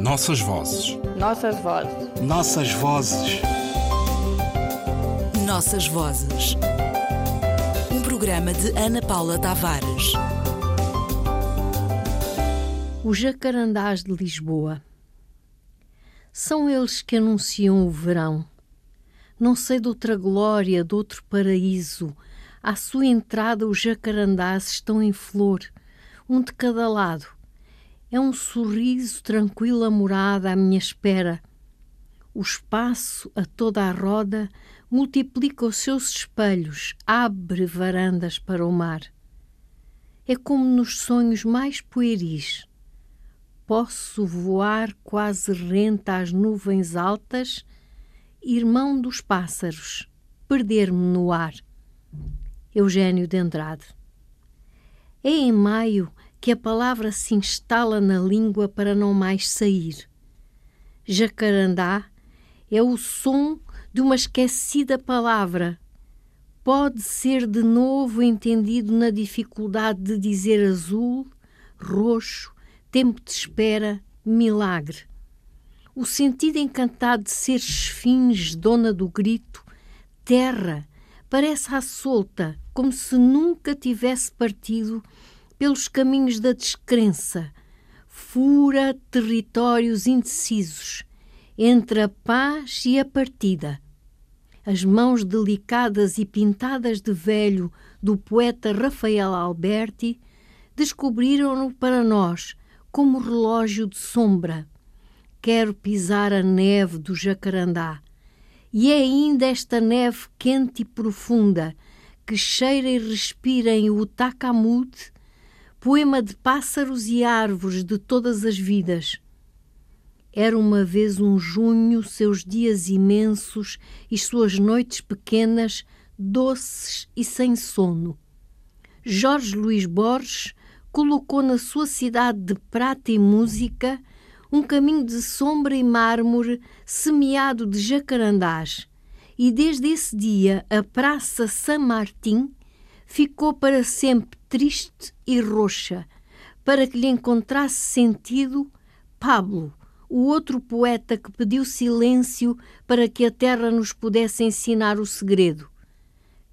Nossas vozes. Nossas vozes. Nossas vozes. Nossas vozes. Um programa de Ana Paula Tavares. Os jacarandás de Lisboa. São eles que anunciam o verão. Não sei de outra glória, de outro paraíso. À sua entrada os jacarandás estão em flor, um de cada lado. É um sorriso tranquila morada à minha espera. O espaço, a toda a roda, multiplica os seus espelhos, abre varandas para o mar. É como nos sonhos mais pueris. Posso voar quase renta às nuvens altas, irmão dos pássaros, perder-me no ar. Eugênio de Andrade. É em maio que a palavra se instala na língua para não mais sair. Jacarandá é o som de uma esquecida palavra. Pode ser de novo entendido na dificuldade de dizer azul, roxo, tempo de espera, milagre. O sentido encantado de ser esfinge, dona do grito, terra, parece à solta, como se nunca tivesse partido pelos caminhos da descrença, fura territórios indecisos entre a paz e a partida. As mãos delicadas e pintadas de velho do poeta Rafael Alberti descobriram-no para nós como relógio de sombra. Quero pisar a neve do jacarandá. E é ainda esta neve quente e profunda que cheira e respira em Utakamud, poema de pássaros e árvores de todas as vidas. Era uma vez um junho, seus dias imensos e suas noites pequenas, doces e sem sono. Jorge Luís Borges colocou na sua cidade de prata e música um caminho de sombra e mármore semeado de jacarandás, e desde esse dia a Praça San Martín ficou para sempre triste e roxa, para que lhe encontrasse sentido Pablo, o outro poeta que pediu silêncio para que a terra nos pudesse ensinar o segredo.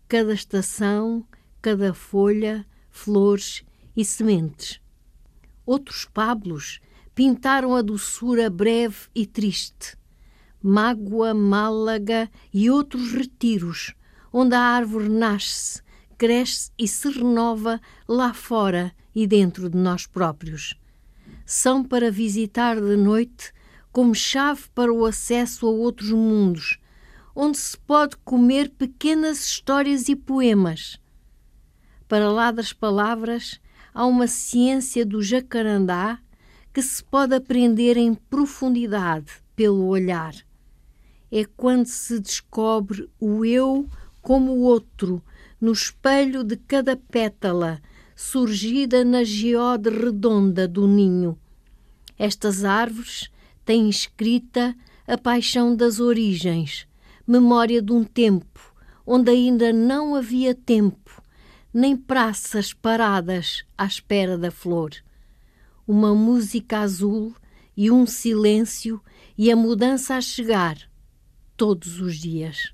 Cada estação, cada folha, flores e sementes. Outros Pablos pintaram a doçura breve e triste. Mágoa, Málaga e outros retiros, onde a árvore nasce, cresce e se renova lá fora e dentro de nós próprios. São para visitar de noite como chave para o acesso a outros mundos, onde se pode comer pequenas histórias e poemas. Para lá das palavras, há uma ciência do jacarandá que se pode aprender em profundidade pelo olhar. É quando se descobre o eu como o outro, no espelho de cada pétala, surgida na geode redonda do ninho. Estas árvores têm escrita a paixão das origens, memória de um tempo onde ainda não havia tempo, nem praças paradas à espera da flor uma música azul e um silêncio e a mudança a chegar todos os dias.